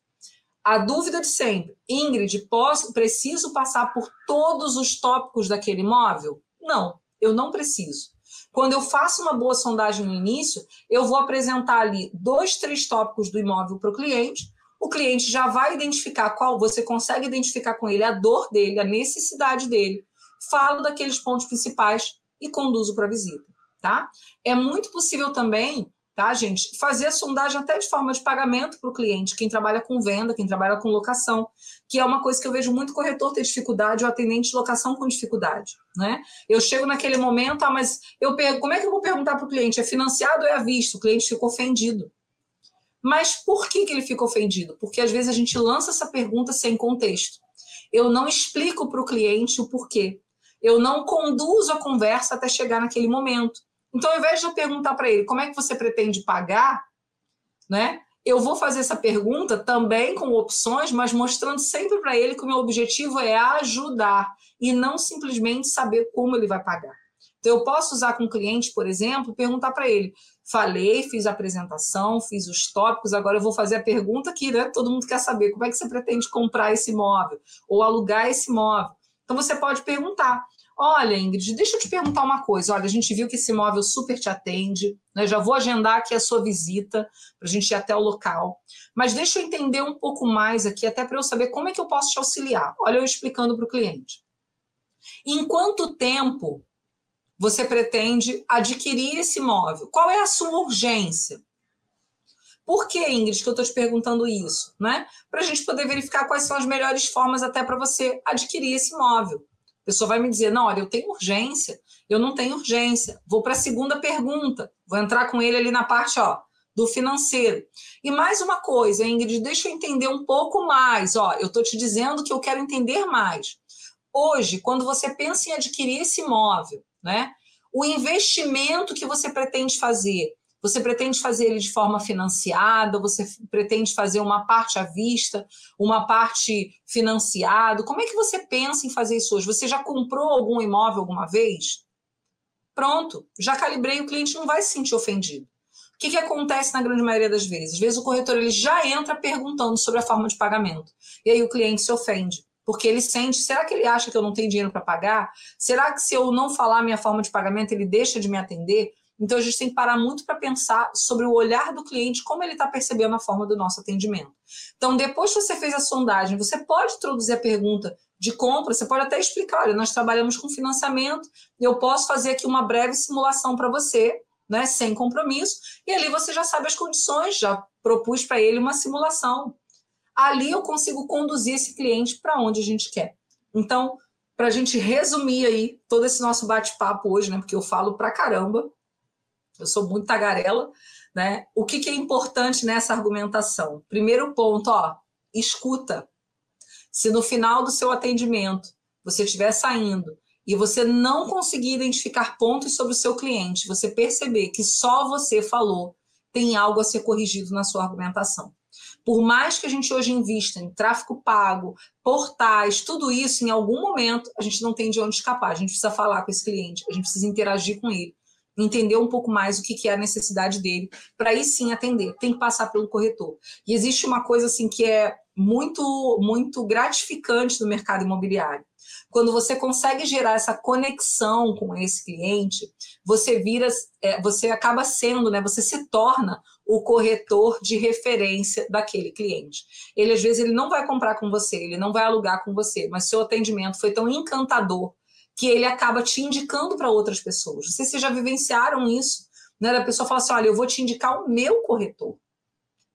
a dúvida de sempre, Ingrid, posso, preciso passar por todos os tópicos daquele imóvel? Não, eu não preciso. Quando eu faço uma boa sondagem no início, eu vou apresentar ali dois, três tópicos do imóvel para o cliente. O cliente já vai identificar qual, você consegue identificar com ele a dor dele, a necessidade dele. Falo daqueles pontos principais e conduzo para a visita, tá? É muito possível também tá, gente? Fazer sondagem até de forma de pagamento para o cliente, quem trabalha com venda, quem trabalha com locação, que é uma coisa que eu vejo muito corretor ter dificuldade, ou atendente de locação com dificuldade, né? Eu chego naquele momento, ah, mas eu pergunto, como é que eu vou perguntar para o cliente, é financiado ou é à vista? O cliente ficou ofendido. Mas por que, que ele ficou ofendido? Porque às vezes a gente lança essa pergunta sem contexto. Eu não explico para o cliente o porquê. Eu não conduzo a conversa até chegar naquele momento. Então, ao invés de eu perguntar para ele como é que você pretende pagar, né? Eu vou fazer essa pergunta também com opções, mas mostrando sempre para ele que o meu objetivo é ajudar e não simplesmente saber como ele vai pagar. Então, eu posso usar com o cliente, por exemplo, perguntar para ele: falei, fiz a apresentação, fiz os tópicos, agora eu vou fazer a pergunta que né, todo mundo quer saber: como é que você pretende comprar esse imóvel ou alugar esse imóvel? Então, você pode perguntar. Olha, Ingrid, deixa eu te perguntar uma coisa. Olha, a gente viu que esse imóvel super te atende, né? Já vou agendar aqui a sua visita para a gente ir até o local. Mas deixa eu entender um pouco mais aqui, até para eu saber como é que eu posso te auxiliar. Olha, eu explicando para o cliente. Em quanto tempo você pretende adquirir esse imóvel? Qual é a sua urgência? Por que, Ingrid, que eu estou te perguntando isso? Né? Para a gente poder verificar quais são as melhores formas até para você adquirir esse imóvel pessoa vai me dizer: não, olha, eu tenho urgência, eu não tenho urgência. Vou para a segunda pergunta, vou entrar com ele ali na parte ó, do financeiro. E mais uma coisa, Ingrid, deixa eu entender um pouco mais. Ó, eu estou te dizendo que eu quero entender mais. Hoje, quando você pensa em adquirir esse imóvel, né? O investimento que você pretende fazer você pretende fazer ele de forma financiada? Você pretende fazer uma parte à vista, uma parte financiado? Como é que você pensa em fazer isso hoje? Você já comprou algum imóvel alguma vez? Pronto, já calibrei, o cliente não vai se sentir ofendido. O que, que acontece na grande maioria das vezes? Às vezes o corretor ele já entra perguntando sobre a forma de pagamento. E aí o cliente se ofende porque ele sente, será que ele acha que eu não tenho dinheiro para pagar? Será que se eu não falar minha forma de pagamento, ele deixa de me atender? Então, a gente tem que parar muito para pensar sobre o olhar do cliente, como ele está percebendo a forma do nosso atendimento. Então, depois que você fez a sondagem, você pode introduzir a pergunta de compra, você pode até explicar: olha, nós trabalhamos com financiamento, eu posso fazer aqui uma breve simulação para você, né, sem compromisso, e ali você já sabe as condições, já propus para ele uma simulação. Ali eu consigo conduzir esse cliente para onde a gente quer. Então, para a gente resumir aí todo esse nosso bate-papo hoje, né, porque eu falo para caramba, eu sou muito tagarela, né? O que, que é importante nessa argumentação? Primeiro ponto, ó, escuta. Se no final do seu atendimento você estiver saindo e você não conseguir identificar pontos sobre o seu cliente, você perceber que só você falou, tem algo a ser corrigido na sua argumentação. Por mais que a gente hoje invista em tráfego pago, portais, tudo isso, em algum momento, a gente não tem de onde escapar. A gente precisa falar com esse cliente, a gente precisa interagir com ele entender um pouco mais o que, é a necessidade dele, para aí sim atender. Tem que passar pelo corretor. E existe uma coisa assim que é muito, muito gratificante no mercado imobiliário. Quando você consegue gerar essa conexão com esse cliente, você vira, é, você acaba sendo, né? Você se torna o corretor de referência daquele cliente. Ele às vezes ele não vai comprar com você, ele não vai alugar com você, mas seu atendimento foi tão encantador que ele acaba te indicando para outras pessoas. Não sei se vocês já vivenciaram isso, né? A pessoa fala assim: olha, eu vou te indicar o meu corretor.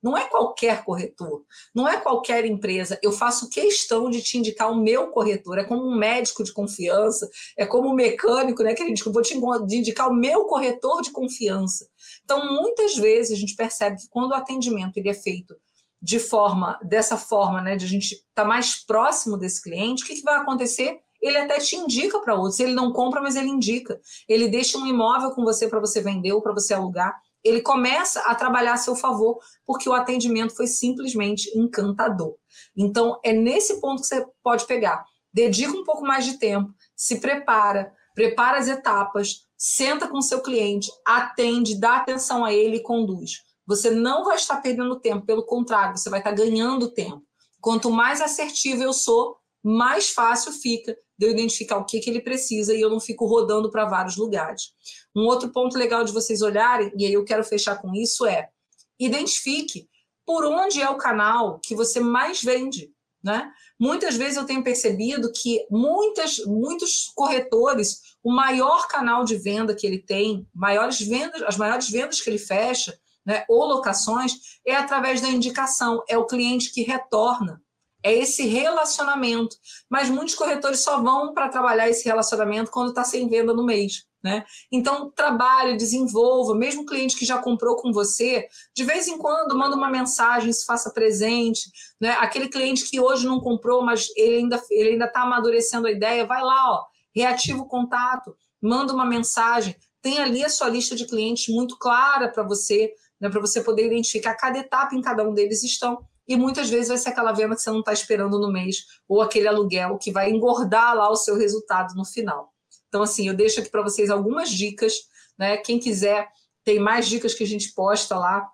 Não é qualquer corretor, não é qualquer empresa. Eu faço questão de te indicar o meu corretor. É como um médico de confiança, é como um mecânico, né? Que a gente vou te indicar o meu corretor de confiança. Então, muitas vezes a gente percebe que quando o atendimento ele é feito de forma, dessa forma, né, de a gente estar tá mais próximo desse cliente, o que, que vai acontecer? Ele até te indica para outros. Ele não compra, mas ele indica. Ele deixa um imóvel com você para você vender ou para você alugar ele começa a trabalhar a seu favor, porque o atendimento foi simplesmente encantador. Então, é nesse ponto que você pode pegar. Dedica um pouco mais de tempo, se prepara, prepara as etapas, senta com o seu cliente, atende, dá atenção a ele e conduz. Você não vai estar perdendo tempo, pelo contrário, você vai estar ganhando tempo. Quanto mais assertivo eu sou, mais fácil fica de eu identificar o que, que ele precisa e eu não fico rodando para vários lugares. Um outro ponto legal de vocês olharem, e aí eu quero fechar com isso, é identifique por onde é o canal que você mais vende. Né? Muitas vezes eu tenho percebido que muitas, muitos corretores, o maior canal de venda que ele tem, maiores vendas, as maiores vendas que ele fecha, né, ou locações, é através da indicação, é o cliente que retorna é esse relacionamento. Mas muitos corretores só vão para trabalhar esse relacionamento quando está sem venda no mês. Né? Então, trabalhe, desenvolva, mesmo cliente que já comprou com você, de vez em quando manda uma mensagem, se faça presente. Né? Aquele cliente que hoje não comprou, mas ele ainda está ele ainda tá amadurecendo a ideia, vai lá, ó, reativa o contato, manda uma mensagem, tem ali a sua lista de clientes muito clara para você, né, para você poder identificar cada etapa em cada um deles estão e muitas vezes vai ser aquela venda que você não está esperando no mês, ou aquele aluguel que vai engordar lá o seu resultado no final. Então, assim, eu deixo aqui para vocês algumas dicas, né? Quem quiser, tem mais dicas que a gente posta lá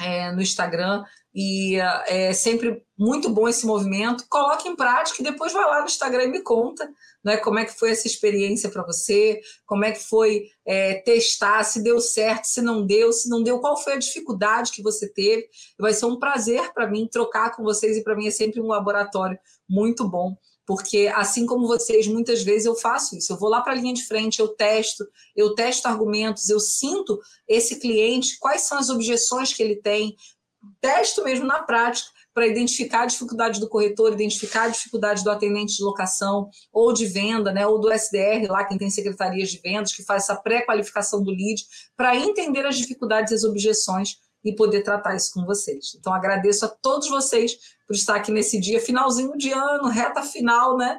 é, no Instagram, e é sempre muito bom esse movimento. Coloque em prática e depois vai lá no Instagram e me conta né, como é que foi essa experiência para você, como é que foi é, testar, se deu certo, se não deu, se não deu, qual foi a dificuldade que você teve. Vai ser um prazer para mim trocar com vocês e para mim é sempre um laboratório muito bom porque assim como vocês, muitas vezes eu faço isso. Eu vou lá para a linha de frente, eu testo, eu testo argumentos, eu sinto esse cliente, quais são as objeções que ele tem, testo mesmo na prática para identificar a dificuldade do corretor, identificar a dificuldade do atendente de locação ou de venda, né, ou do SDR, lá quem tem secretarias de vendas, que faz essa pré-qualificação do lead, para entender as dificuldades e as objeções e poder tratar isso com vocês. Então, agradeço a todos vocês por estar aqui nesse dia, finalzinho de ano, reta final, né?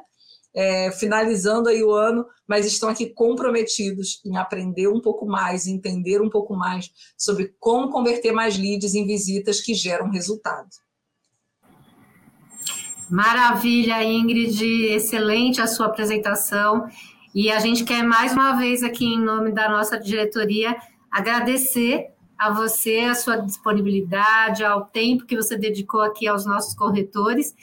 É, finalizando aí o ano, mas estão aqui comprometidos em aprender um pouco mais, entender um pouco mais sobre como converter mais leads em visitas que geram resultado. Maravilha, Ingrid, excelente a sua apresentação. E a gente quer mais uma vez aqui, em nome da nossa diretoria, agradecer a você a sua disponibilidade, ao tempo que você dedicou aqui aos nossos corretores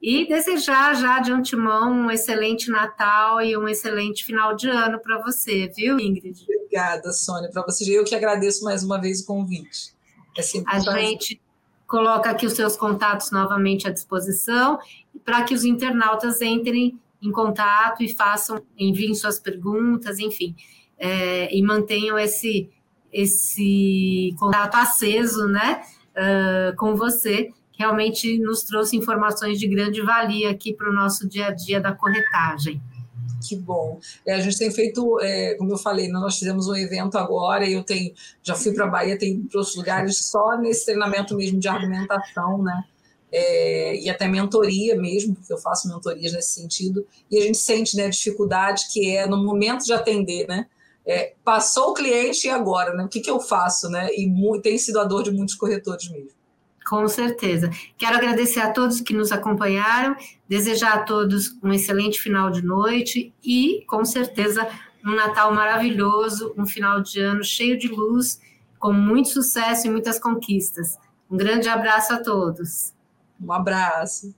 e desejar já de antemão um excelente Natal e um excelente final de ano para você, viu, Ingrid? Obrigada, Sônia, para você. Eu que agradeço mais uma vez o convite. É a gente coloca aqui os seus contatos novamente à disposição para que os internautas entrem em contato e façam, enviem suas perguntas, enfim, é, e mantenham esse, esse contato aceso, né, uh, com você, que realmente nos trouxe informações de grande valia aqui para o nosso dia a dia da corretagem. Que bom. É, a gente tem feito, é, como eu falei, né, nós fizemos um evento agora e eu tenho, já fui para a Bahia, para outros lugares só nesse treinamento mesmo de argumentação, né? É, e até mentoria mesmo, porque eu faço mentorias nesse sentido, e a gente sente né, a dificuldade que é no momento de atender, né? É, passou o cliente e agora, né? O que, que eu faço, né? E tem sido a dor de muitos corretores mesmo. Com certeza. Quero agradecer a todos que nos acompanharam, desejar a todos um excelente final de noite e, com certeza, um Natal maravilhoso, um final de ano cheio de luz, com muito sucesso e muitas conquistas. Um grande abraço a todos. Um abraço.